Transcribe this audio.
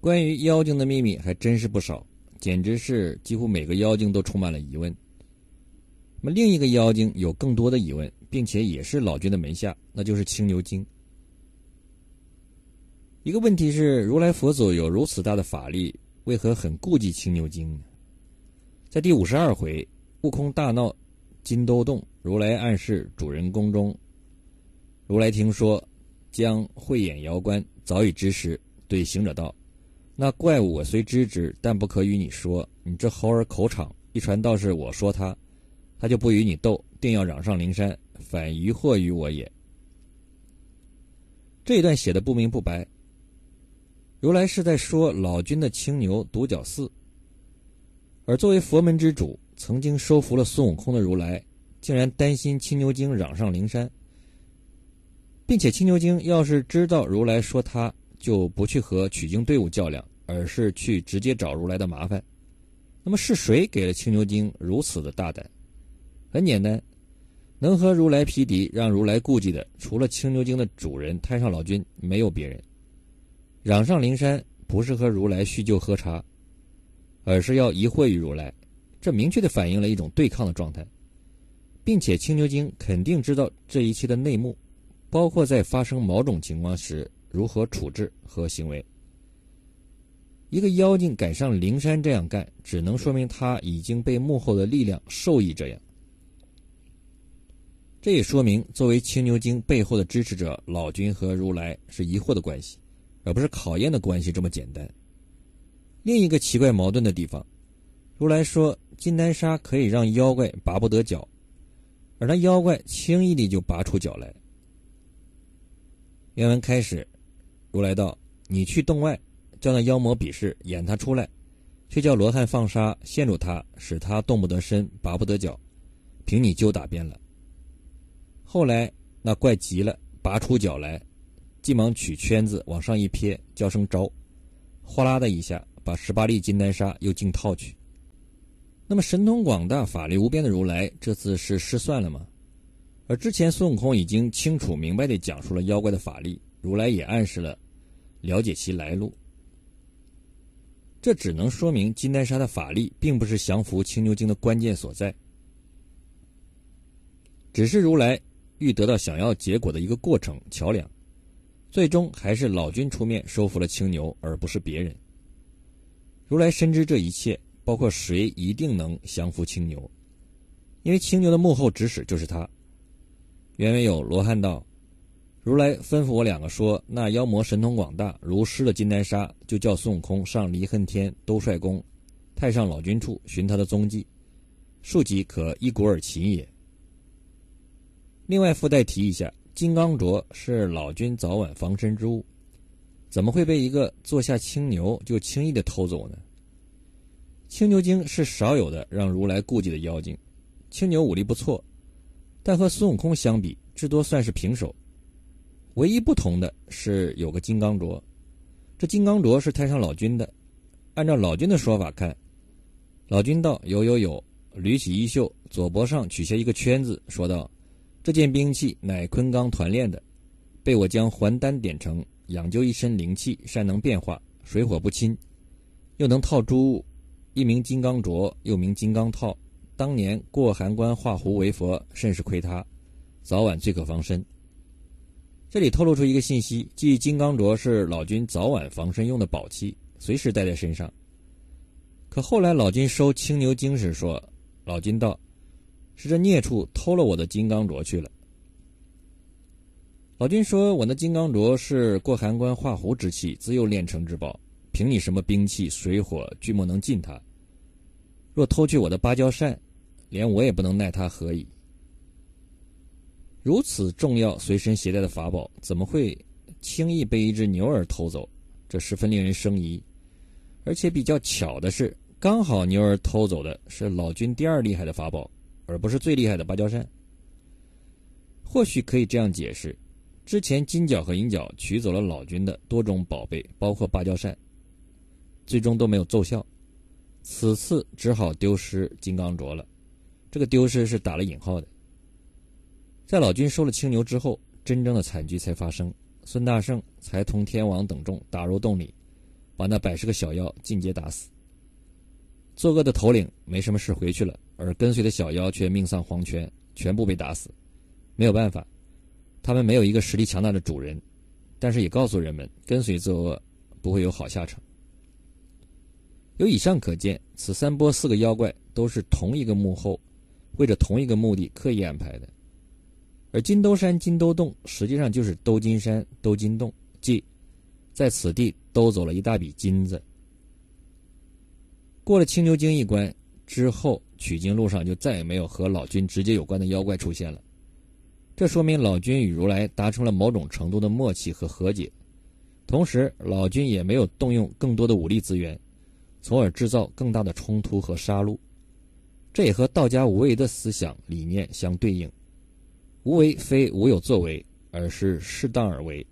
关于妖精的秘密还真是不少，简直是几乎每个妖精都充满了疑问。那么另一个妖精有更多的疑问，并且也是老君的门下，那就是青牛精。一个问题是，如来佛祖有如此大的法力，为何很顾忌青牛精呢？在第五十二回，悟空大闹金兜洞，如来暗示主人公中，如来听说将慧眼遥观，早已知时，对行者道：“那怪物我虽知之，但不可与你说。你这猴儿口场，一传道是我说他，他就不与你斗，定要嚷上灵山，反疑惑于我也。”这一段写的不明不白。如来是在说老君的青牛独角寺，而作为佛门之主，曾经收服了孙悟空的如来，竟然担心青牛精嚷上灵山，并且青牛精要是知道如来说他，就不去和取经队伍较量，而是去直接找如来的麻烦。那么是谁给了青牛精如此的大胆？很简单，能和如来匹敌，让如来顾忌的，除了青牛精的主人太上老君，没有别人。嚷上灵山不是和如来叙旧喝茶，而是要疑惑于如来，这明确的反映了一种对抗的状态，并且青牛精肯定知道这一切的内幕，包括在发生某种情况时如何处置和行为。一个妖精敢上灵山这样干，只能说明他已经被幕后的力量授意这样。这也说明，作为青牛精背后的支持者，老君和如来是疑惑的关系。而不是考验的关系这么简单。另一个奇怪矛盾的地方，如来说金丹砂可以让妖怪拔不得脚，而那妖怪轻易地就拔出脚来。原文开始，如来道：“你去洞外，叫那妖魔比试，演他出来，却叫罗汉放沙陷住他，使他动不得身，拔不得脚，凭你揪打便了。”后来那怪急了，拔出脚来。急忙取圈子往上一撇，叫声招，哗啦的一下，把十八粒金丹砂又进套去。那么神通广大、法力无边的如来，这次是失算了吗？而之前孙悟空已经清楚明白地讲述了妖怪的法力，如来也暗示了了解其来路。这只能说明金丹砂的法力并不是降服青牛精的关键所在，只是如来欲得到想要结果的一个过程桥梁。最终还是老君出面收服了青牛，而不是别人。如来深知这一切，包括谁一定能降服青牛，因为青牛的幕后指使就是他。原文有罗汉道：“如来吩咐我两个说，那妖魔神通广大，如失了金丹砂，就叫孙悟空上离恨天兜率宫，太上老君处寻他的踪迹，庶几可一鼓而擒也。”另外附带提一下。金刚镯是老君早晚防身之物，怎么会被一个坐下青牛就轻易的偷走呢？青牛精是少有的让如来顾忌的妖精，青牛武力不错，但和孙悟空相比，至多算是平手。唯一不同的是有个金刚镯，这金刚镯是太上老君的。按照老君的说法看，老君道：“有有有！”捋起衣袖，左脖上取下一个圈子，说道。这件兵器乃昆冈团练的，被我将还丹点成，养就一身灵气，善能变化，水火不侵，又能套诸物，一名金刚镯，又名金刚套。当年过函关化胡为佛，甚是亏他，早晚最可防身。这里透露出一个信息，即金刚镯是老君早晚防身用的宝器，随时带在身上。可后来老君收青牛精时说，老君道。是这孽畜偷了我的金刚镯去了。老君说：“我那金刚镯是过函关化胡之器，自幼炼成之宝，凭你什么兵器，水火俱莫能进它。若偷去我的芭蕉扇，连我也不能奈他何以？如此重要随身携带的法宝，怎么会轻易被一只牛儿偷走？这十分令人生疑。而且比较巧的是，刚好牛儿偷走的是老君第二厉害的法宝。”而不是最厉害的芭蕉扇，或许可以这样解释：之前金角和银角取走了老君的多种宝贝，包括芭蕉扇，最终都没有奏效，此次只好丢失金刚镯了。这个丢失是打了引号的。在老君收了青牛之后，真正的惨剧才发生，孙大圣才同天王等众打入洞里，把那百十个小妖尽皆打死。作恶的头领没什么事回去了，而跟随的小妖却命丧黄泉，全部被打死。没有办法，他们没有一个实力强大的主人，但是也告诉人们，跟随作恶不会有好下场。由以上可见，此三波四个妖怪都是同一个幕后，为着同一个目的刻意安排的。而金兜山、金兜洞实际上就是兜金山、兜金洞，即在此地兜走了一大笔金子。过了青牛精一关之后，取经路上就再也没有和老君直接有关的妖怪出现了。这说明老君与如来达成了某种程度的默契和和解，同时老君也没有动用更多的武力资源。从而制造更大的冲突和杀戮，这也和道家无为的思想理念相对应。无为非无有作为，而是适当而为。